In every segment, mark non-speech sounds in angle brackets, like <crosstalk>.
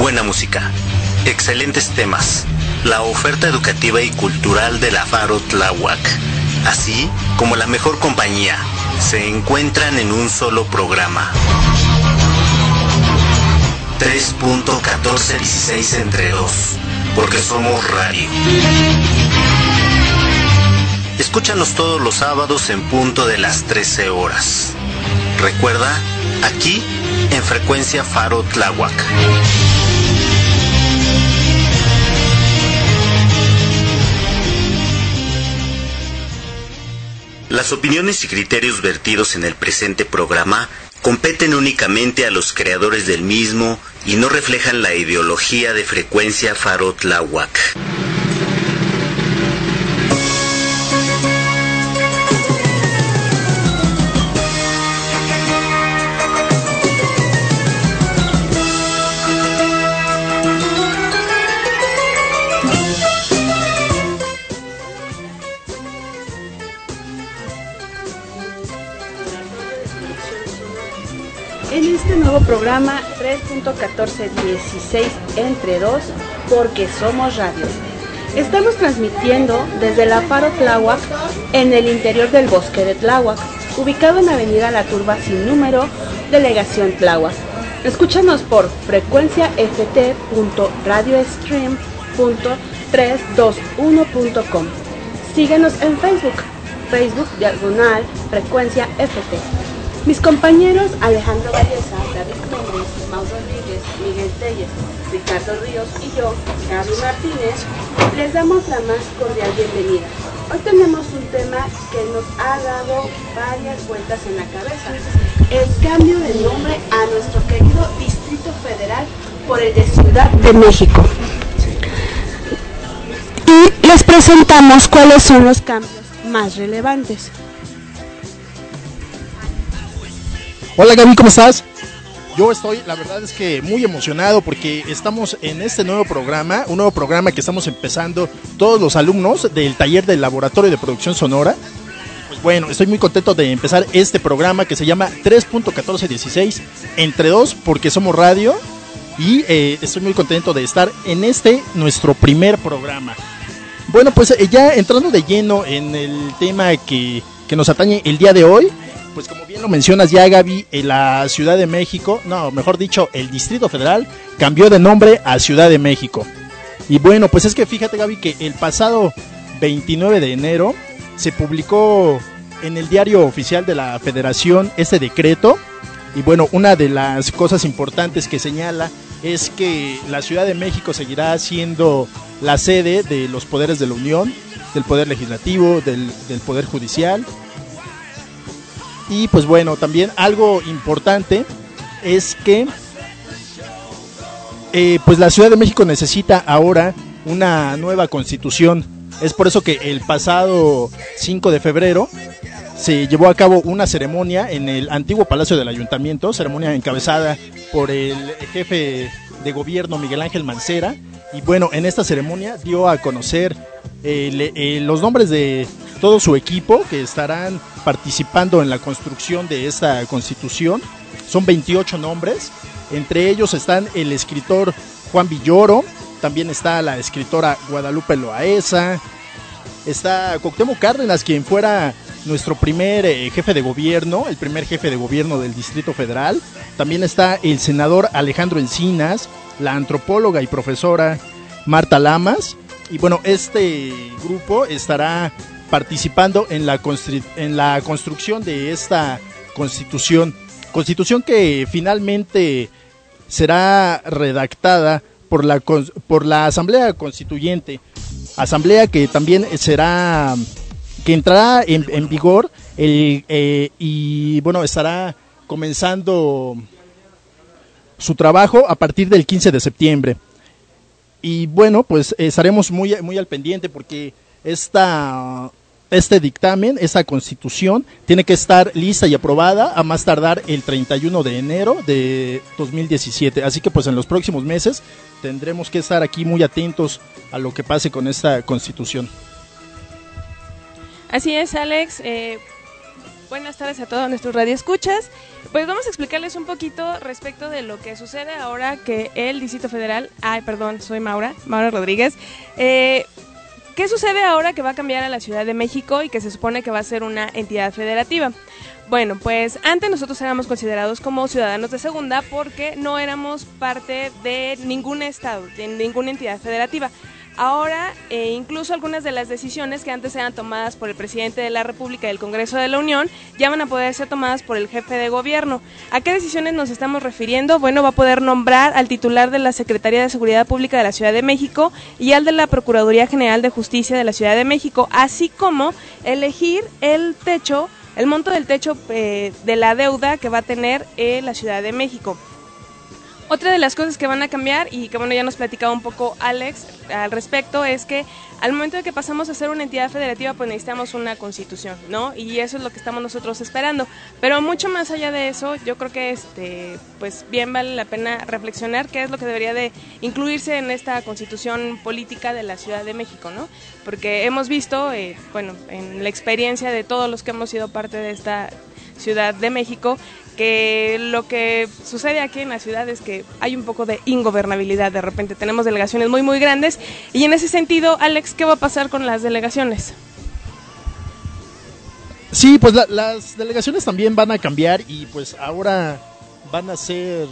Buena música, excelentes temas, la oferta educativa y cultural de la Faro Tláhuac, así como la mejor compañía, se encuentran en un solo programa. 3.1416 entre 2, porque somos radio. Escúchanos todos los sábados en punto de las 13 horas. Recuerda, aquí en frecuencia Faro Tláhuac. Las opiniones y criterios vertidos en el presente programa competen únicamente a los creadores del mismo y no reflejan la ideología de frecuencia Farot Lawak. Programa 3.1416 entre 2, porque somos radio. Estamos transmitiendo desde la Faro Tláhuac en el interior del bosque de Tláhuac, ubicado en Avenida La Turba sin número, Delegación Tláhuac. Escúchanos por frecuencia ft.radiostream.321.com. Síguenos en Facebook, Facebook diagonal frecuencia FT. Mis compañeros Alejandro Valleza, David Méndez, Mau Rodríguez, Miguel Telles, Ricardo Ríos y yo, Gaby Martínez, les damos la más cordial bienvenida. Hoy tenemos un tema que nos ha dado varias vueltas en la cabeza. El cambio de nombre a nuestro querido Distrito Federal por el de Ciudad de México. Y les presentamos cuáles son los cambios más relevantes. Hola Gaby, ¿cómo estás? Yo estoy, la verdad es que muy emocionado porque estamos en este nuevo programa, un nuevo programa que estamos empezando todos los alumnos del taller del laboratorio de producción sonora. Pues bueno, estoy muy contento de empezar este programa que se llama 3.1416 entre dos porque somos radio y eh, estoy muy contento de estar en este nuestro primer programa. Bueno, pues eh, ya entrando de lleno en el tema que, que nos atañe el día de hoy, pues como bien lo mencionas ya Gaby, en la Ciudad de México, no, mejor dicho, el Distrito Federal cambió de nombre a Ciudad de México. Y bueno, pues es que fíjate Gaby que el pasado 29 de enero se publicó en el diario oficial de la Federación este decreto. Y bueno, una de las cosas importantes que señala es que la Ciudad de México seguirá siendo la sede de los poderes de la Unión, del Poder Legislativo, del, del Poder Judicial y pues bueno, también algo importante es que eh, pues la Ciudad de México necesita ahora una nueva constitución. Es por eso que el pasado 5 de febrero se llevó a cabo una ceremonia en el antiguo Palacio del Ayuntamiento, ceremonia encabezada por el jefe de gobierno Miguel Ángel Mancera. Y bueno, en esta ceremonia dio a conocer eh, eh, los nombres de todo su equipo que estarán participando en la construcción de esta constitución. Son 28 nombres, entre ellos están el escritor Juan Villoro, también está la escritora Guadalupe Loaesa, está Coctemo Cárdenas, quien fuera nuestro primer eh, jefe de gobierno, el primer jefe de gobierno del Distrito Federal. También está el senador Alejandro Encinas, la antropóloga y profesora Marta Lamas. Y bueno, este grupo estará participando en la, en la construcción de esta constitución. Constitución que finalmente será redactada por la, por la Asamblea Constituyente. Asamblea que también será que entrará en, vigor el, eh, y bueno, estará comenzando su trabajo a partir del 15 de septiembre. Y bueno, pues estaremos muy, muy al pendiente porque esta, este dictamen, esta constitución, tiene que estar lista y aprobada a más tardar el 31 de enero de 2017. Así que pues en los próximos meses tendremos que estar aquí muy atentos a lo que pase con esta constitución. Así es, Alex. Eh, buenas tardes a todos nuestros radioescuchas. Pues vamos a explicarles un poquito respecto de lo que sucede ahora que el Distrito Federal, ay, perdón, soy Maura, Maura Rodríguez. Eh, ¿Qué sucede ahora que va a cambiar a la Ciudad de México y que se supone que va a ser una entidad federativa? Bueno, pues antes nosotros éramos considerados como ciudadanos de segunda porque no éramos parte de ningún estado, de ninguna entidad federativa. Ahora, eh, incluso algunas de las decisiones que antes eran tomadas por el presidente de la República y el Congreso de la Unión ya van a poder ser tomadas por el jefe de gobierno. ¿A qué decisiones nos estamos refiriendo? Bueno, va a poder nombrar al titular de la Secretaría de Seguridad Pública de la Ciudad de México y al de la Procuraduría General de Justicia de la Ciudad de México, así como elegir el techo, el monto del techo eh, de la deuda que va a tener eh, la Ciudad de México. Otra de las cosas que van a cambiar y que bueno ya nos platicaba un poco Alex al respecto es que al momento de que pasamos a ser una entidad federativa pues necesitamos una constitución, ¿no? Y eso es lo que estamos nosotros esperando. Pero mucho más allá de eso, yo creo que este pues bien vale la pena reflexionar qué es lo que debería de incluirse en esta constitución política de la Ciudad de México, ¿no? Porque hemos visto, eh, bueno, en la experiencia de todos los que hemos sido parte de esta Ciudad de México, que lo que sucede aquí en la ciudad es que hay un poco de ingobernabilidad de repente. Tenemos delegaciones muy, muy grandes. Y en ese sentido, Alex, ¿qué va a pasar con las delegaciones? Sí, pues las delegaciones también van a cambiar y pues ahora van a ser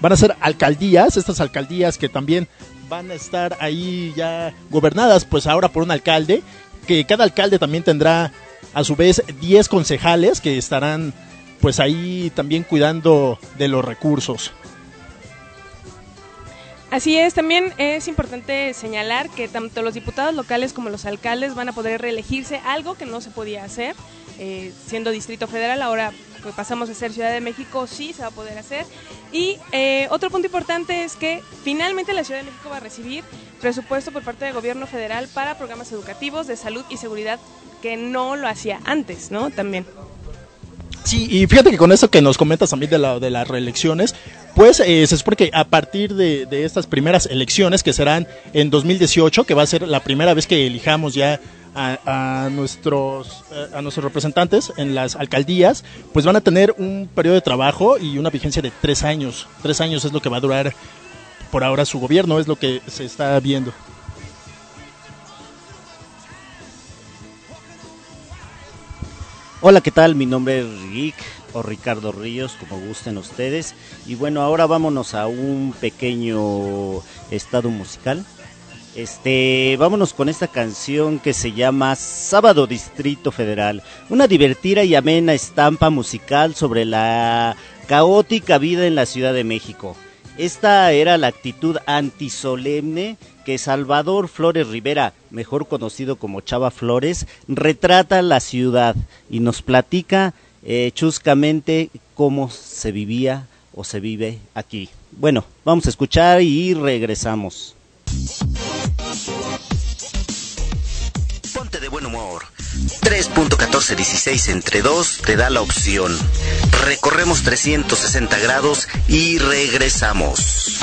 van a ser alcaldías, estas alcaldías que también van a estar ahí ya gobernadas pues ahora por un alcalde, que cada alcalde también tendrá a su vez 10 concejales que estarán pues ahí también cuidando de los recursos. Así es, también es importante señalar que tanto los diputados locales como los alcaldes van a poder reelegirse, algo que no se podía hacer eh, siendo Distrito Federal, ahora pues pasamos a ser Ciudad de México, sí se va a poder hacer. Y eh, otro punto importante es que finalmente la Ciudad de México va a recibir presupuesto por parte del gobierno federal para programas educativos de salud y seguridad que no lo hacía antes, ¿no? También. Sí, y fíjate que con eso que nos comentas también de, la, de las reelecciones, pues eh, se supone que a partir de, estas primeras elecciones, que serán en 2018, que va a ser la primera vez que elijamos ya a, nuestros eh, a nuestros representantes en las alcaldías, pues van a tener un periodo de trabajo y una vigencia de tres años. Tres años es lo que va a durar por ahora su gobierno, es lo que se está viendo. Hola, ¿qué tal? Mi nombre es Rick o Ricardo Ríos, como gusten ustedes. Y bueno, ahora vámonos a un pequeño estado musical. Este, vámonos con esta canción que se llama Sábado Distrito Federal, una divertida y amena estampa musical sobre la caótica vida en la Ciudad de México. Esta era la actitud antisolemne que Salvador Flores Rivera, mejor conocido como Chava Flores, retrata la ciudad y nos platica eh, chuscamente cómo se vivía o se vive aquí. Bueno, vamos a escuchar y regresamos. 3.1416 entre 2 te da la opción. Recorremos 360 grados y regresamos.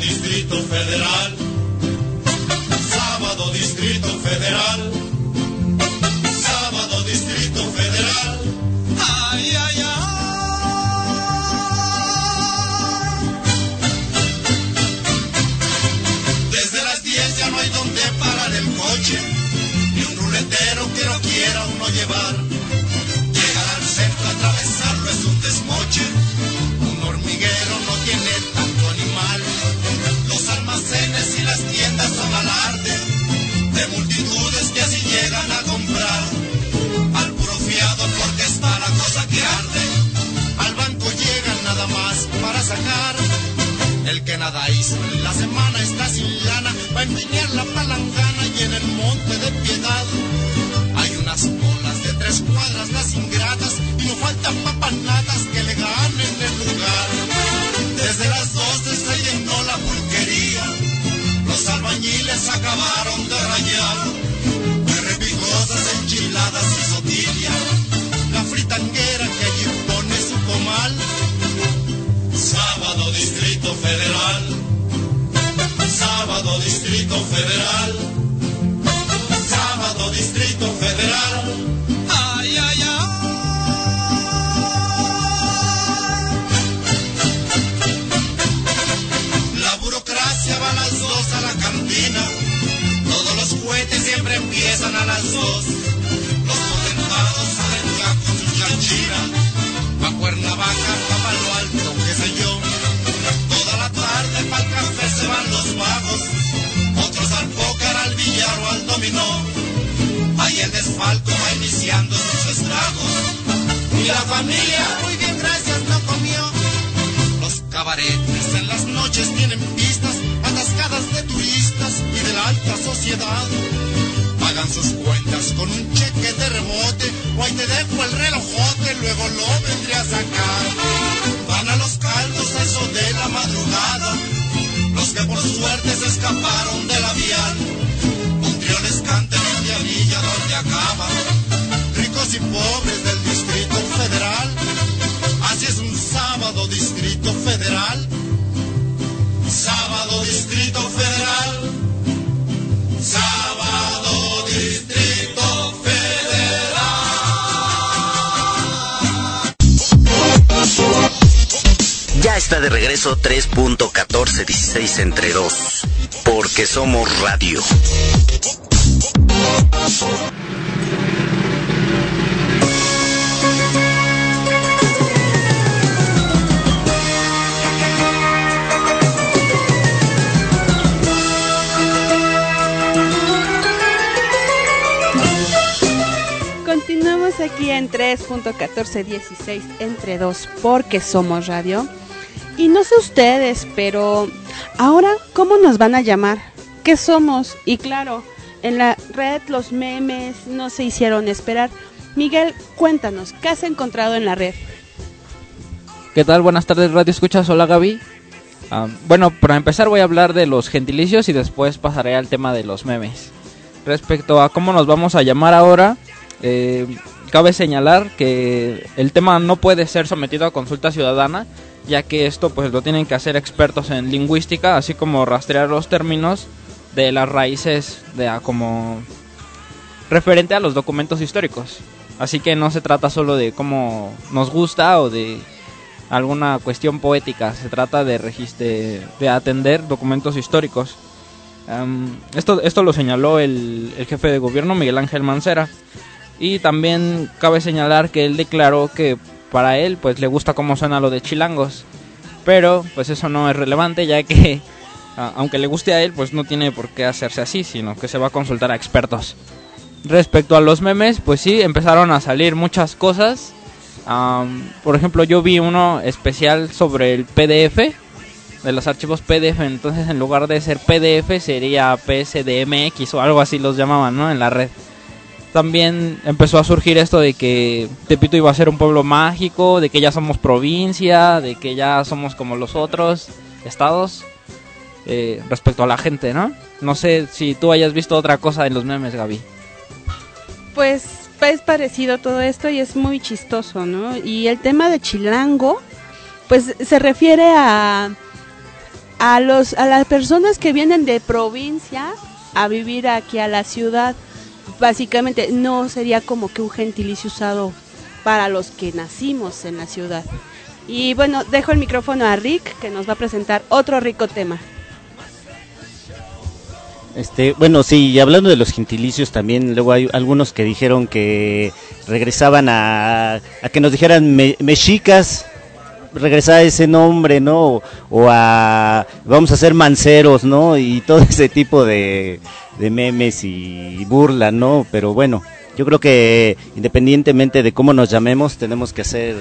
Distrito Federal. De regreso 3.1416 entre 2, porque somos radio. Continuamos aquí en 3.1416 entre 2 porque somos radio. Y no sé ustedes, pero ahora, ¿cómo nos van a llamar? ¿Qué somos? Y claro, en la red los memes no se hicieron esperar. Miguel, cuéntanos, ¿qué has encontrado en la red? ¿Qué tal? Buenas tardes, Radio Escuchas. Hola, Gaby. Ah, bueno, para empezar voy a hablar de los gentilicios y después pasaré al tema de los memes. Respecto a cómo nos vamos a llamar ahora, eh, cabe señalar que el tema no puede ser sometido a consulta ciudadana, ya que esto pues lo tienen que hacer expertos en lingüística, así como rastrear los términos de las raíces de a como referente a los documentos históricos. Así que no se trata solo de cómo nos gusta o de alguna cuestión poética, se trata de, de, de atender documentos históricos. Um, esto, esto lo señaló el, el jefe de gobierno Miguel Ángel Mancera. Y también cabe señalar que él declaró que para él pues le gusta cómo suena lo de chilangos. Pero pues eso no es relevante ya que <laughs> aunque le guste a él pues no tiene por qué hacerse así, sino que se va a consultar a expertos. Respecto a los memes, pues sí, empezaron a salir muchas cosas. Um, por ejemplo, yo vi uno especial sobre el PDF, de los archivos PDF, entonces en lugar de ser PDF sería PSDMX o algo así los llamaban, ¿no? En la red también empezó a surgir esto de que Tepito iba a ser un pueblo mágico, de que ya somos provincia, de que ya somos como los otros estados eh, respecto a la gente, ¿no? No sé si tú hayas visto otra cosa en los memes, Gaby. Pues es parecido todo esto y es muy chistoso, ¿no? Y el tema de Chilango, pues se refiere a a los a las personas que vienen de provincia a vivir aquí a la ciudad básicamente no sería como que un gentilicio usado para los que nacimos en la ciudad. Y bueno, dejo el micrófono a Rick que nos va a presentar otro rico tema. Este, bueno, sí, hablando de los gentilicios también, luego hay algunos que dijeron que regresaban a, a que nos dijeran me, mexicas, regresar ese nombre, ¿no? O a vamos a ser manceros, ¿no? Y todo <laughs> ese tipo de, de memes y burla, ¿no? Pero bueno, yo creo que independientemente de cómo nos llamemos, tenemos que hacer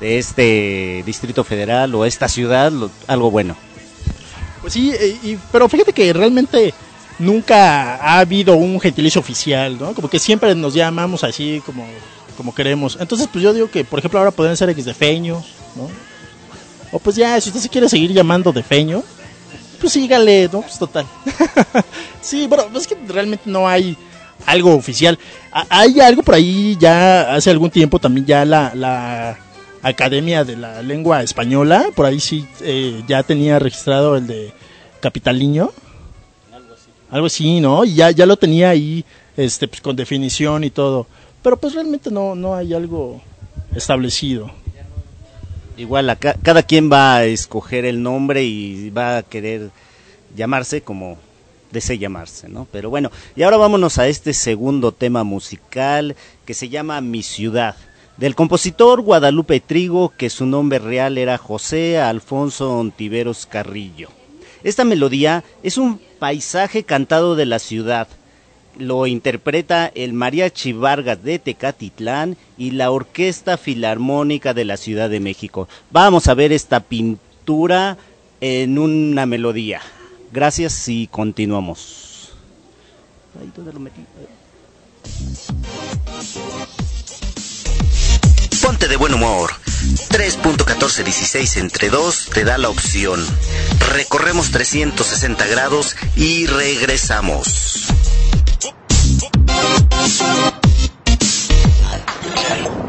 de este Distrito Federal o esta ciudad algo bueno. Pues sí, eh, y- pero fíjate que realmente nunca ha habido un gentilicio oficial, ¿no? Como que siempre nos llamamos así como, como queremos. Entonces, pues yo digo que, por ejemplo, ahora podrían ser X de feños, ¿no? O pues ya, si usted se quiere seguir llamando de feño, pues sígale, ¿no? Pues total. <laughs> sí, bueno, pues es que realmente no hay algo oficial. Hay algo por ahí ya hace algún tiempo también ya la, la Academia de la Lengua Española, por ahí sí eh, ya tenía registrado el de Capitaliño. Algo así, ¿no? Y ya, ya lo tenía ahí este, pues, con definición y todo. Pero pues realmente no, no hay algo establecido. Igual, acá- cada quien va a escoger el nombre y va a querer llamarse como desee llamarse, ¿no? Pero bueno, y ahora vámonos a este segundo tema musical que se llama Mi Ciudad, del compositor Guadalupe Trigo, que su nombre real era José Alfonso Ontiveros Carrillo. Esta melodía es un paisaje cantado de la ciudad, lo interpreta el Mariachi Vargas de Tecatitlán y la Orquesta Filarmónica de la Ciudad de México. Vamos a ver esta pintura en una melodía. Gracias y continuamos. Ponte de buen humor. 3.1416 entre 2 te da la opción. Recorremos 360 grados y regresamos. Ya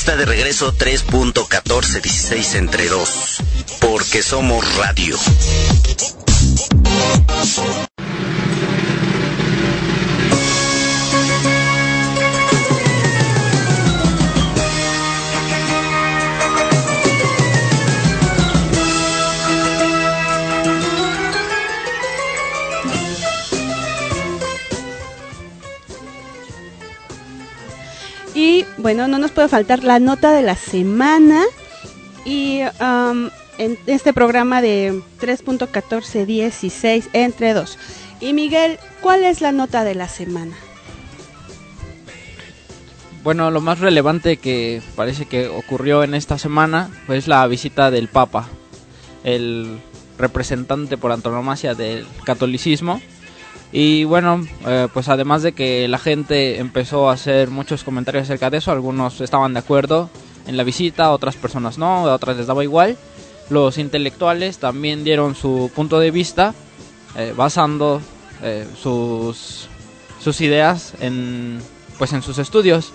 está de regreso 3.1416 entre 2. Porque somos radio. Bueno, no nos puede faltar la nota de la semana y um, en este programa de 3.1416 entre dos. Y Miguel, ¿cuál es la nota de la semana? Bueno, lo más relevante que parece que ocurrió en esta semana fue la visita del Papa, el representante por antonomasia del catolicismo. Y bueno, eh, pues además de que la gente empezó a hacer muchos comentarios acerca de eso, algunos estaban de acuerdo en la visita, otras personas no, otras les daba igual. Los intelectuales también dieron su punto de vista, eh, basando eh, sus, sus ideas en, pues en sus estudios.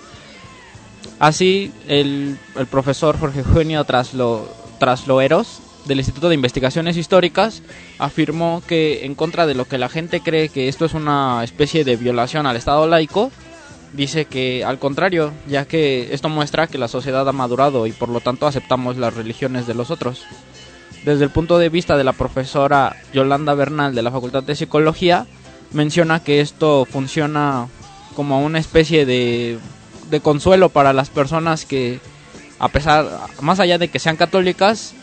Así, el, el profesor Jorge Eugenio Traslo, Trasloeros, del Instituto de Investigaciones Históricas, afirmó que en contra de lo que la gente cree que esto es una especie de violación al Estado laico, dice que al contrario, ya que esto muestra que la sociedad ha madurado y por lo tanto aceptamos las religiones de los otros. Desde el punto de vista de la profesora Yolanda Bernal de la Facultad de Psicología, menciona que esto funciona como una especie de consuelo para las personas que, a pesar, más allá de que sean católicas,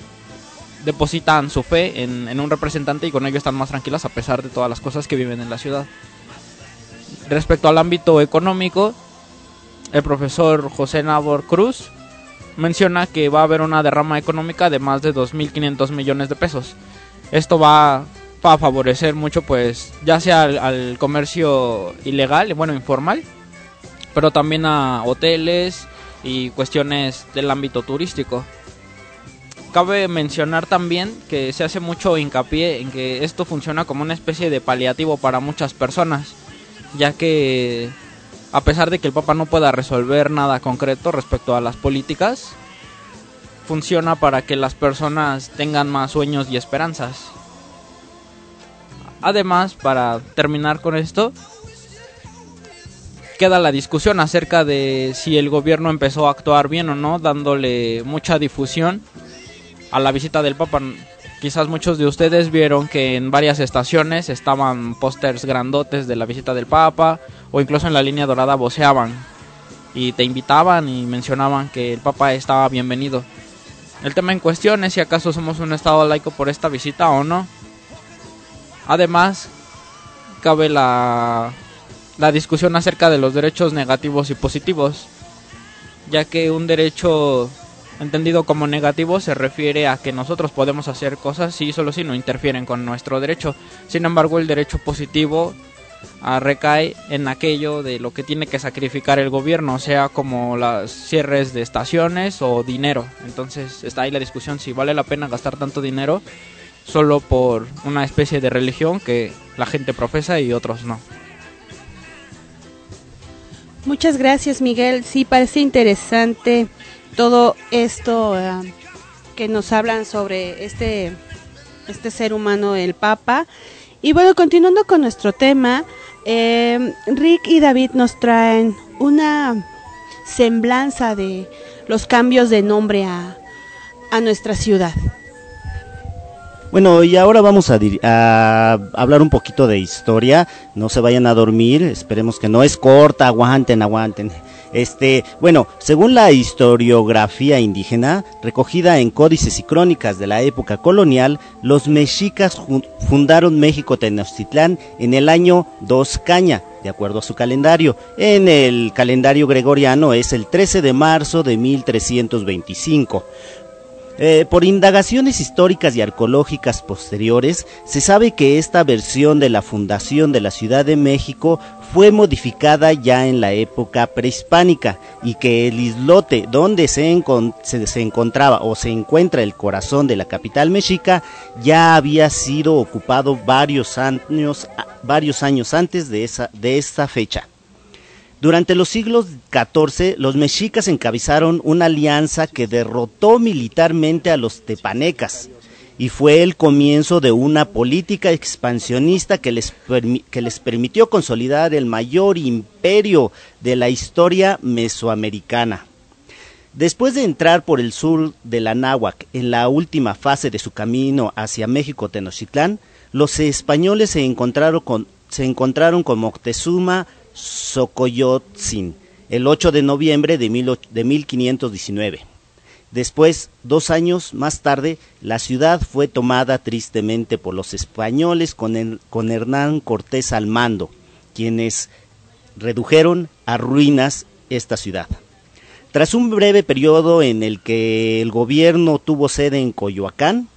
depositan su fe en, un representante y con ello están más tranquilas a pesar de todas las cosas que viven en la ciudad. Respecto al ámbito económico, el profesor José Nabor Cruz menciona que va a haber una derrama económica de más de 2.500 millones de pesos. Esto va, a favorecer mucho, pues, ya sea al comercio ilegal, bueno, informal, pero también a hoteles y cuestiones del ámbito turístico. Cabe mencionar también que se hace mucho hincapié en que esto funciona como una especie de paliativo para muchas personas, ya que a pesar de que el Papa no pueda resolver nada concreto respecto a las políticas, funciona para que las personas tengan más sueños y esperanzas. Además, para terminar con esto, queda la discusión acerca de si el gobierno empezó a actuar bien o no, dándole mucha difusión a la visita del Papa. Quizás muchos de ustedes vieron que en varias estaciones estaban pósters grandotes de la visita del Papa o incluso en la línea dorada voceaban y te invitaban y mencionaban que el Papa estaba bienvenido. El tema en cuestión es si acaso somos un estado laico por esta visita o no. Además, cabe la la discusión acerca de los derechos negativos y positivos, ya que un derecho entendido como negativo se refiere a que nosotros podemos hacer cosas si solo si no interfieren con nuestro derecho. Sin embargo, el derecho positivo ah, recae en aquello de lo que tiene que sacrificar el gobierno, sea como los cierres de estaciones o dinero. Entonces está ahí la discusión si vale la pena gastar tanto dinero solo por una especie de religión que la gente profesa y otros no. Muchas gracias, Miguel. Sí, parece interesante todo esto eh, que nos hablan sobre este, este ser humano, el Papa. Y bueno, continuando con nuestro tema, eh, Rick y David nos traen una semblanza de los cambios de nombre a, a nuestra ciudad. Bueno, y ahora vamos a, hablar un poquito de historia. No se vayan a dormir, esperemos que no es corta, aguanten, aguanten. Este, bueno, según la historiografía indígena, recogida en códices y crónicas de la época colonial, los mexicas fundaron México Tenochtitlán en el año 2 Caña, de acuerdo a su calendario. En el calendario gregoriano es el 13 de marzo de 1325. Eh, por indagaciones históricas y arqueológicas posteriores, se sabe que esta versión de la fundación de la Ciudad de México fue modificada ya en la época prehispánica y que el islote donde se, se, encontraba o se encuentra el corazón de la capital mexica ya había sido ocupado varios años, varios años antes de, esa, de esta fecha. Durante los siglos XIV, los mexicas encabezaron una alianza que derrotó militarmente a los tepanecas y fue el comienzo de una política expansionista que les, que les permitió consolidar el mayor imperio de la historia mesoamericana. Después de entrar por el sur de la Náhuac en la última fase de su camino hacia México Tenochtitlán, los españoles se encontraron con, se encontraron con Moctezuma Xocoyotzin el 8 de noviembre de, mil, de 1519. Después, dos años más tarde, la ciudad fue tomada tristemente por los españoles con, Hernán Cortés al mando, quienes redujeron a ruinas esta ciudad. Tras un breve periodo en el que el gobierno tuvo sede en Coyoacán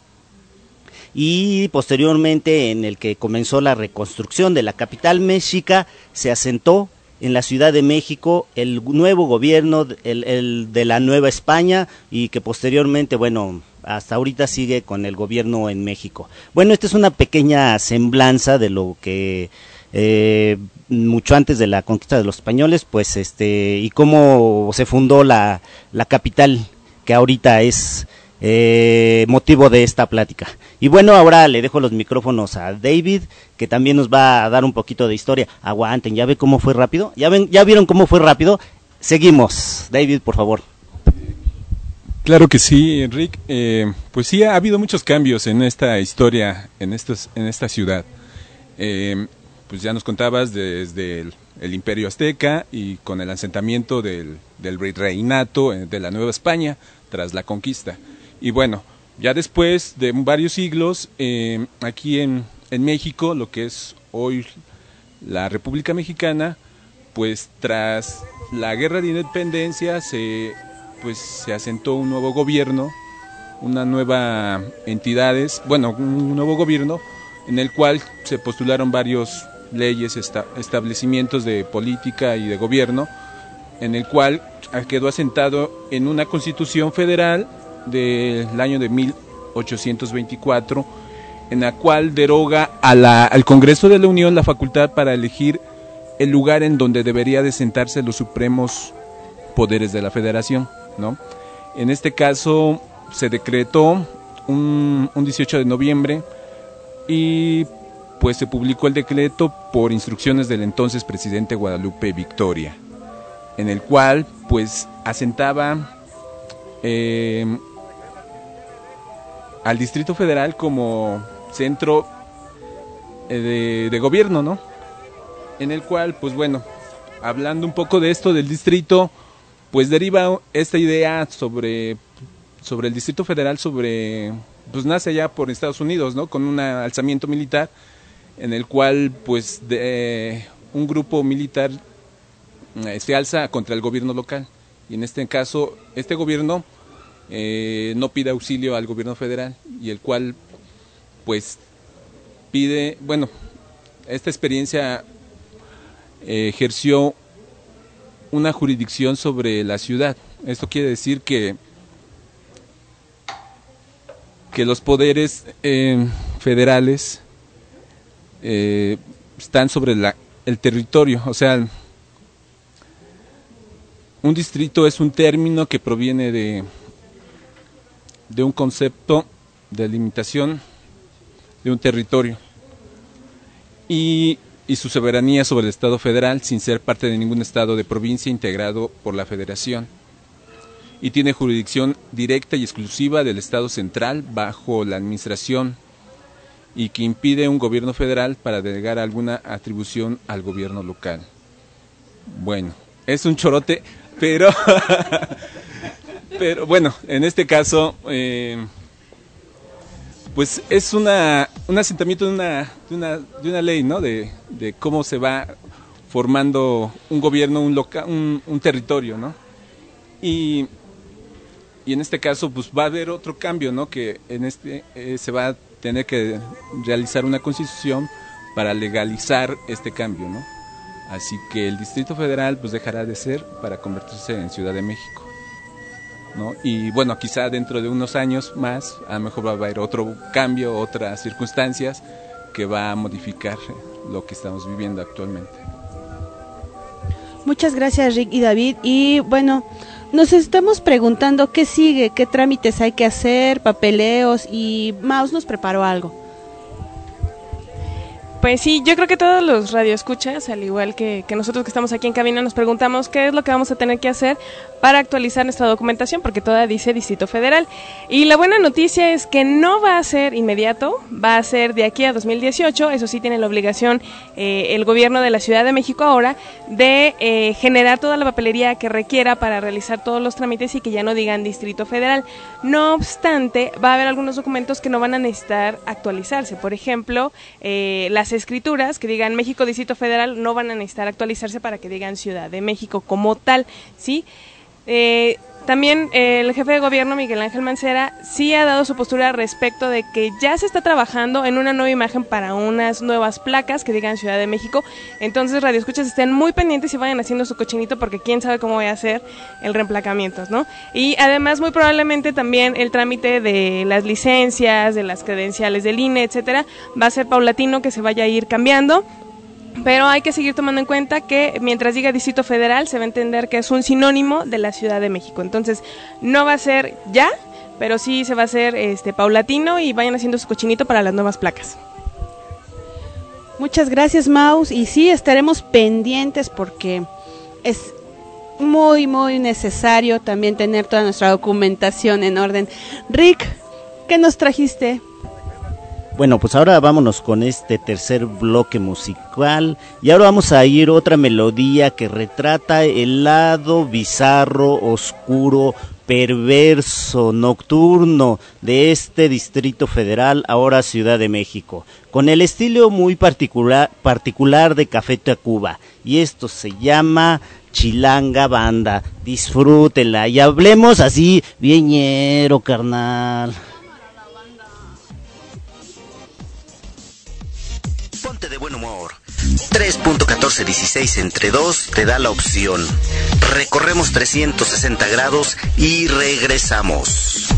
y posteriormente en el que comenzó la reconstrucción de la capital mexica, se asentó en la Ciudad de México el nuevo gobierno el, de la Nueva España y que posteriormente, bueno, hasta ahorita sigue con el gobierno en México. Bueno, esta es una pequeña semblanza de lo que eh, mucho antes de la conquista de los españoles, pues este, y cómo se fundó la, la capital que ahorita es eh, motivo de esta plática. Y bueno, ahora le dejo los micrófonos a David, que también nos va a dar un poquito de historia. Aguanten, ¿ya ve cómo fue rápido? ¿Ya, ven, ya vieron cómo fue rápido? Seguimos. David, por favor. Claro que sí, Enrique. Eh, pues sí, ha habido muchos cambios en esta historia, en, estos, en esta ciudad. Eh, pues ya nos contabas desde el, Imperio Azteca y con el asentamiento del, del reinato eh, de la Nueva España tras la conquista. Y bueno, ya después de varios siglos, eh, aquí en, en México, lo que es hoy la República Mexicana, pues tras la guerra de independencia se pues se asentó un nuevo gobierno, una nueva entidades, bueno, un nuevo gobierno en el cual se postularon varios leyes, establecimientos de política y de gobierno, en el cual quedó asentado en una constitución federal del año de 1824, en la cual deroga a la, al Congreso de la Unión la facultad para elegir el lugar en donde debería de sentarse los supremos poderes de la federación. ¿no? En este caso se decretó un, un 18 de noviembre y pues se publicó el decreto por instrucciones del entonces presidente Guadalupe Victoria, en el cual pues asentaba eh, al Distrito Federal como centro eh, de, gobierno, ¿no? En el cual, pues bueno, hablando un poco de esto del distrito, pues deriva esta idea sobre, sobre el Distrito Federal, sobre, pues nace ya por Estados Unidos, ¿no? Con un alzamiento militar en el cual, pues, de, un grupo militar eh, se alza contra el gobierno local. Y en este caso, este gobierno eh, no pide auxilio al gobierno federal y el cual pues pide, bueno, esta experiencia eh, ejerció una jurisdicción sobre la ciudad. Esto quiere decir que que los poderes eh, federales están sobre la, el territorio, o sea, un distrito es un término que proviene de de un concepto de limitación de un territorio y, y, su soberanía sobre el Estado federal sin ser parte de ningún Estado de provincia integrado por la Federación y tiene jurisdicción directa y exclusiva del Estado central bajo la administración y que impide un gobierno federal para delegar alguna atribución al gobierno local. Bueno, es un chorote, pero <laughs> Pero bueno, en este caso, eh, pues es una, un asentamiento de una, de una, de una ley, ¿no? De, de, cómo se va formando un gobierno, un, loca, un, territorio, ¿no? Y, y en este caso, pues va a haber otro cambio, ¿no? Que en este eh, se va a tener que realizar una constitución para legalizar este cambio, ¿no? Así que el Distrito Federal pues dejará de ser para convertirse en Ciudad de México. Y bueno, quizá dentro de unos años más, a lo mejor va a haber otro cambio, otras circunstancias que va a modificar lo que estamos viviendo actualmente. Muchas gracias Rick y David. Y bueno, nos estamos preguntando qué sigue, qué trámites hay que hacer, papeleos y Maus nos preparó algo. Pues sí, yo creo que todos los radioescuchas, al igual que, nosotros que estamos aquí en cabina, nos preguntamos qué es lo que vamos a tener que hacer para actualizar nuestra documentación, porque toda dice Distrito Federal. Y la buena noticia es que no va a ser inmediato, va a ser de aquí a 2018, eso sí tiene la obligación eh, el gobierno de la Ciudad de México ahora de eh, generar toda la papelería que requiera para realizar todos los trámites y que ya no digan Distrito Federal. No obstante, va a haber algunos documentos que no van a necesitar actualizarse. Por ejemplo, eh, las escrituras que digan México Distrito Federal no van a necesitar actualizarse para que digan Ciudad de México como tal, ¿sí? Eh, también el jefe de gobierno, Miguel Ángel Mancera, sí ha dado su postura respecto de que ya se está trabajando en una nueva imagen para unas nuevas placas que digan Ciudad de México. Entonces, Radio Escuchas estén muy pendientes y vayan haciendo su cochinito porque quién sabe cómo va a ser el reemplacamiento, ¿no? Y además, muy probablemente también el trámite de las licencias, de las credenciales del INE, etcétera, va a ser paulatino que se vaya a ir cambiando pero hay que seguir tomando en cuenta que mientras diga Distrito Federal se va a entender que es un sinónimo de la Ciudad de México. Entonces, no va a ser ya, pero sí se va a hacer este paulatino y vayan haciendo su cochinito para las nuevas placas. Muchas gracias, Maus. Y sí, estaremos pendientes porque es muy, muy necesario también tener toda nuestra documentación en orden. Rick, ¿qué nos trajiste? Bueno, pues ahora vámonos con este tercer bloque musical y ahora vamos a ir otra melodía que retrata el lado bizarro, oscuro, perverso, nocturno de este Distrito Federal, ahora Ciudad de México, con el estilo muy particular, particular de Café Tacuba y esto se llama Chilanga Banda. Disfrútenla y hablemos así, bieñero, carnal. 3.1416 entre 2 te da la opción. Recorremos 360 grados y regresamos.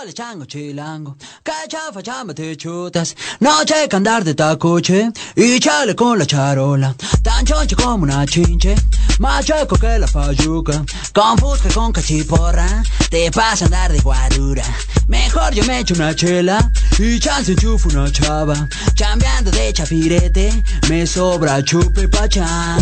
Chale, chango, chilango, que chafa, chamba, te chutas. Noche que andar de tacoche y chale con la charola. Tan choncho como una chinche, más chueco que la fayuca. Con fusca, con cachiporra, te pasa andar de guarura. Mejor yo me echo una chela y chance enchufo una chava. Chambeando de chafirete, me sobra chupe pachanga.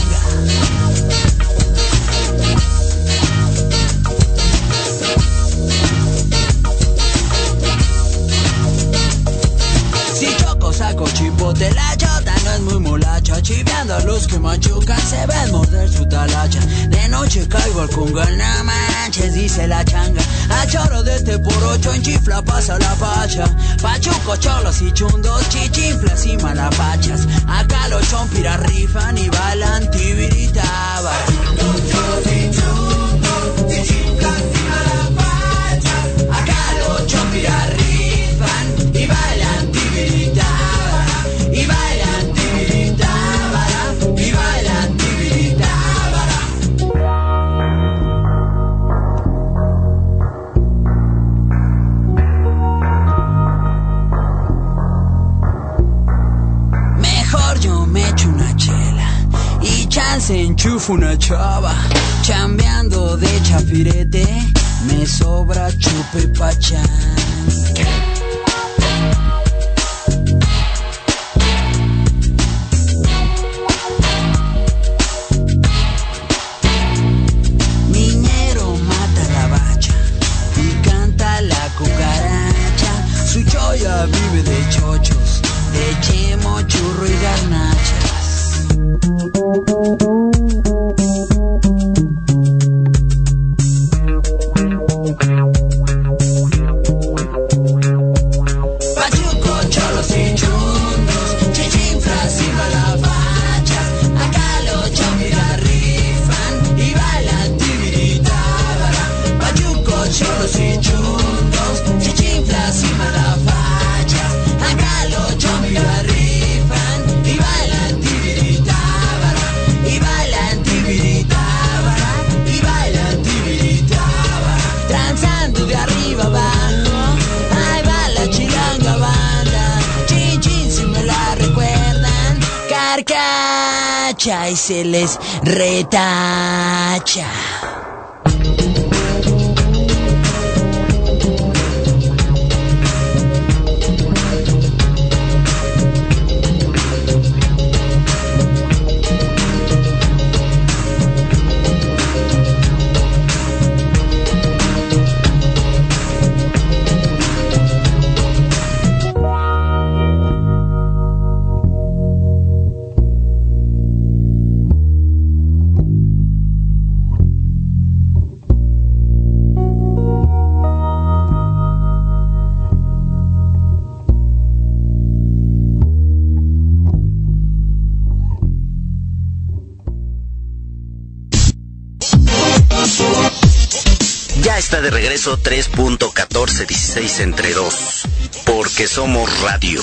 Saco chipote la chota no es muy molacha Chiveando a los que machucan se ven morder su talacha. De noche caigo al conga, no manches dice la changa. A choro de este por ocho en chifla pasa la pacha Pachuco, cholos y chundos, chichinflas y malapachas. Acá los chompiras rifan y chompiras y chance enchufo una chava. Chambeando de chafirete, me sobra chupe pachán. Se les retacha. Está de regreso 3.1416 entre 2, porque somos radio.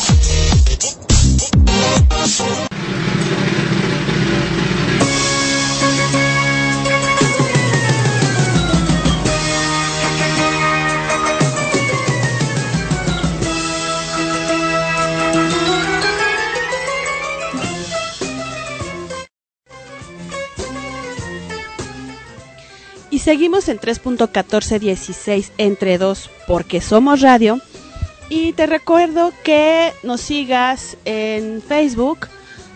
Seguimos en 3.1416 entre 2 porque somos radio. Y te recuerdo que nos sigas en Facebook,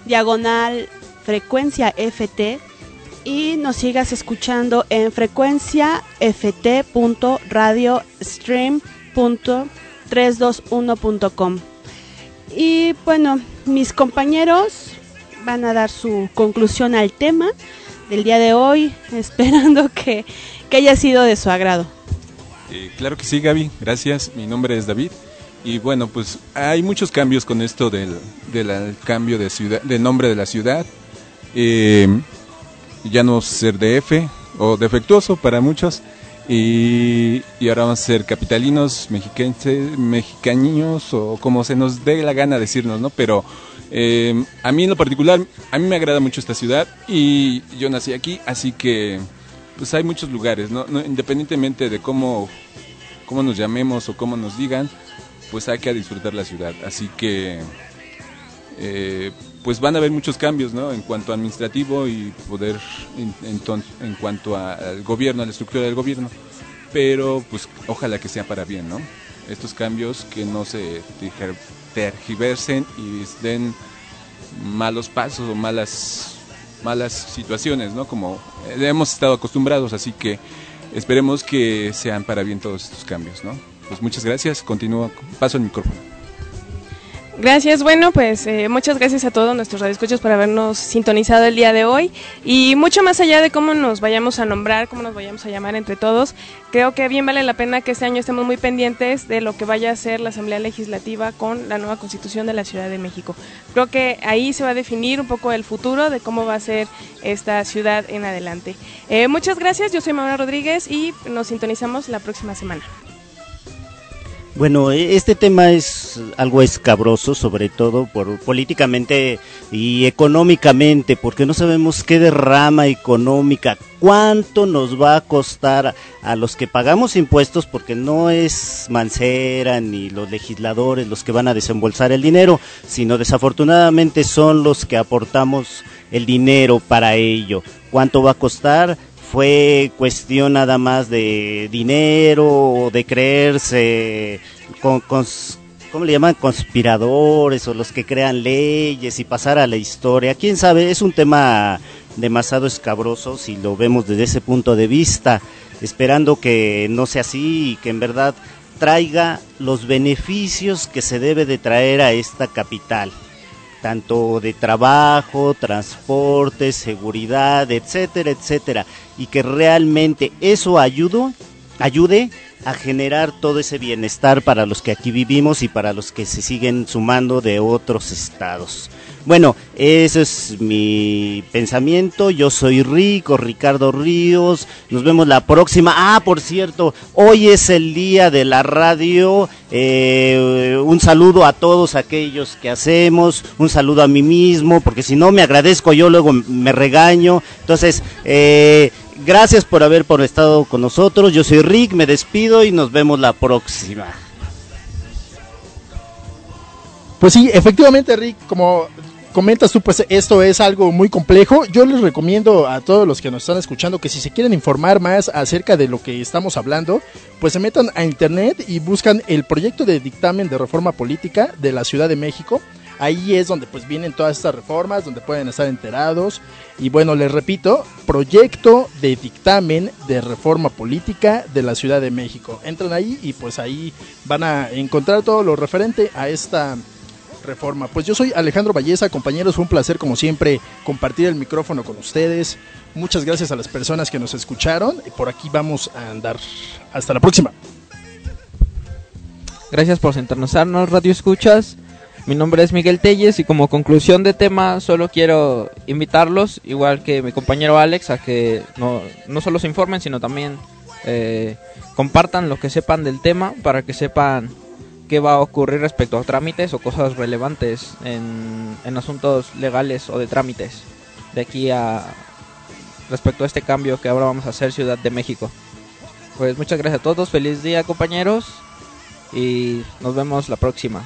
diagonal frecuencia FT, y nos sigas escuchando en frecuencia ft.radiostream.321.com. Y bueno, mis compañeros van a dar su conclusión al tema del día de hoy, <laughs> esperando que, que haya sido de su agrado. Eh, claro que sí, Gaby, gracias. Mi nombre es David. Y bueno, pues hay muchos cambios con esto del, del cambio de ciudad, de nombre de la ciudad. Eh, ya no ser DF o defectuoso para muchos. Y, y ahora vamos a ser capitalinos, mexicaños o como se nos dé la gana decirnos, ¿no? Pero eh, a mí en lo particular, a mí me agrada mucho esta ciudad y yo nací aquí, así que pues hay muchos lugares, ¿no? Independientemente de cómo, cómo nos llamemos o cómo nos digan, pues hay que disfrutar la ciudad. Así que eh, pues van a haber muchos cambios, ¿no? En cuanto a administrativo y poder, en, en, cuanto a- al gobierno, a la estructura del gobierno. Pero pues ojalá que sea para bien, ¿no? Estos cambios que no se tergiver- tergiversen y den malos pasos o malas malas situaciones, ¿no? Como eh, hemos estado acostumbrados, así que esperemos que sean para bien todos estos cambios, ¿no? Pues muchas gracias, continúa, paso el micrófono. Gracias, bueno, pues eh, muchas gracias a todos nuestros radioescuchos por habernos sintonizado el día de hoy y mucho más allá de cómo nos vayamos a nombrar, cómo nos vayamos a llamar entre todos, creo que bien vale la pena que este año estemos muy pendientes de lo que vaya a ser la Asamblea Legislativa con la nueva Constitución de la Ciudad de México. Creo que ahí se va a definir un poco el futuro de cómo va a ser esta ciudad en adelante. Eh, muchas gracias, yo soy Maura Rodríguez y nos sintonizamos la próxima semana. Bueno, e- este tema es algo escabroso, sobre todo por políticamente y económicamente, porque no sabemos qué derrama económica, cuánto nos va a costar a los que pagamos impuestos, porque no es Mancera ni los legisladores los que van a desembolsar el dinero, sino desafortunadamente son los que aportamos el dinero para ello. ¿Cuánto va a costar? Fue cuestión nada más de dinero o de creerse con, ¿cómo le llaman? conspiradores o los que crean leyes y pasar a la historia. Quién sabe, es un tema demasiado escabroso si lo vemos desde ese punto de vista, esperando que no sea así y que en verdad traiga los beneficios que se debe de traer a esta capital tanto de trabajo, transporte, seguridad, etcétera, etcétera, y que realmente eso ayudo, ayude a generar todo ese bienestar para los que aquí vivimos y para los que se siguen sumando de otros estados. Bueno, ese es mi pensamiento. Yo soy Rico, Ricardo Ríos. Nos vemos la próxima. Ah, por cierto, hoy es el día de la radio. Eh, un saludo a todos aquellos que hacemos. Un saludo a mí mismo, porque si no me agradezco yo luego me regaño. Entonces, eh, gracias por haber por estado con nosotros. Yo soy Rick, me despido y nos vemos la próxima. Pues sí, efectivamente, Rick, como comentas tú, pues esto es algo muy complejo. Yo les recomiendo a todos los que nos están escuchando que si se quieren informar más acerca de lo que estamos hablando, pues se metan a internet y buscan el proyecto de dictamen de reforma política de la Ciudad de México. Ahí es donde pues vienen todas estas reformas, donde pueden estar enterados. Y bueno, les repito, proyecto de dictamen de reforma política de la Ciudad de México. Entran ahí y pues ahí van a encontrar todo lo referente a esta reforma. Pues yo soy Alejandro Valleza, compañeros, fue un placer como siempre compartir el micrófono con ustedes. Muchas gracias a las personas que nos escucharon y por aquí vamos a andar. Hasta la próxima. Gracias por sintonizarnos, Radio Escuchas. Mi nombre es Miguel Telles y como conclusión de tema solo quiero invitarlos, igual que mi compañero Alex, a que no, no solo se informen, sino también eh, compartan lo que sepan del tema para que sepan qué va a ocurrir respecto a trámites o cosas relevantes en, en asuntos legales o de trámites de aquí a respecto a este cambio que ahora vamos a hacer Ciudad de México. Pues muchas gracias a todos, feliz día compañeros y nos vemos la próxima.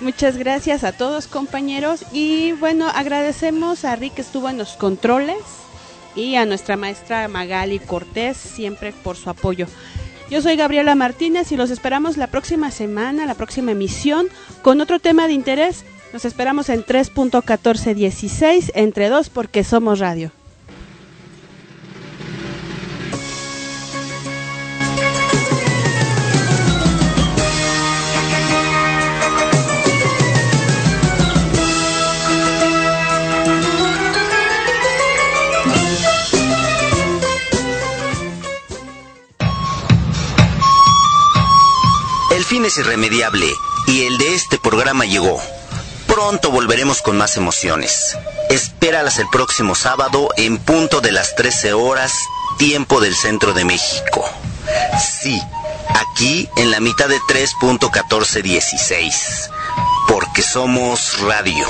Muchas gracias a todos compañeros y bueno, agradecemos a Rick que estuvo en los controles y a nuestra maestra Magali Cortés siempre por su apoyo. Yo soy Gabriela Martínez y los esperamos la próxima semana, la próxima emisión, con otro tema de interés. Nos esperamos en 3.1416 entre dos porque somos radio. Es irremediable y el de este programa llegó. Pronto volveremos con más emociones. Espéralas el próximo sábado en punto de las 13 horas, tiempo del centro de México. Sí, aquí en la mitad de 3.1416. Porque somos radio.